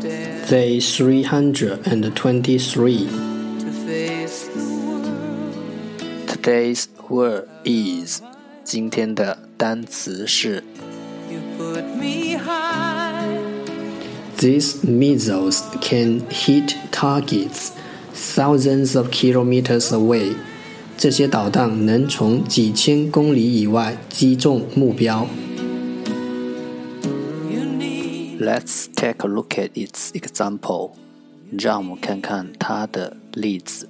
Day 323. Today's word is 今天的单词是 These missiles can hit targets thousands of kilometers away. 这些导弹能从几千公里以外击中目标。 Let's take a look at its example. 让我们看看它的例子。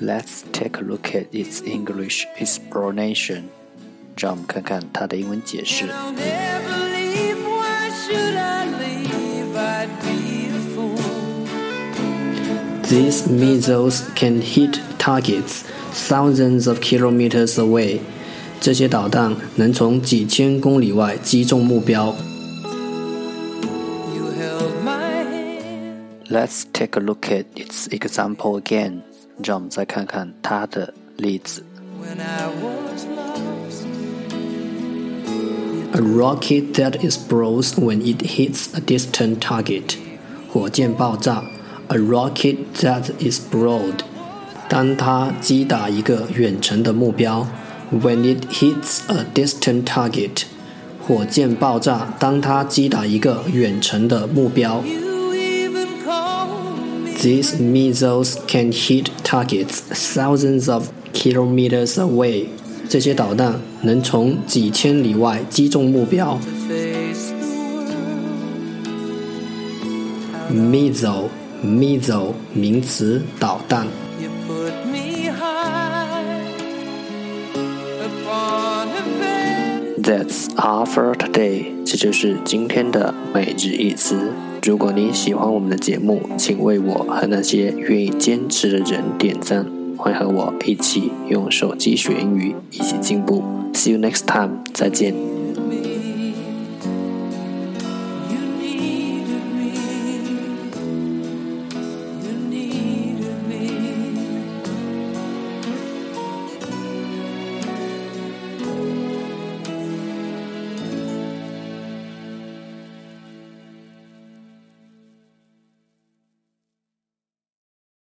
Let's take a look at its English explanation. 让我们看看它的英文解释。 These missiles can hit targets thousands of kilometers away. 这些导弹能从几千公里外击中目标。Let's take a look at its example again. 让我们再看看它的例子。A rocket that explodes when it hits a distant target. 火箭爆炸。 a rocket that is broad，当它击打一个远程的目标；when it hits a distant target，火箭爆炸当它击打一个远程的目标。These missiles can hit targets thousands of kilometers away。这些导弹能从几千里外击中目标。Missile Missile 名词，导弹。That's all for today。这就是今天的每日一词。如果你喜欢我们的节目，请为我和那些愿意坚持的人点赞。欢迎和我一起用手机学英语，一起进步。See you next time。再见。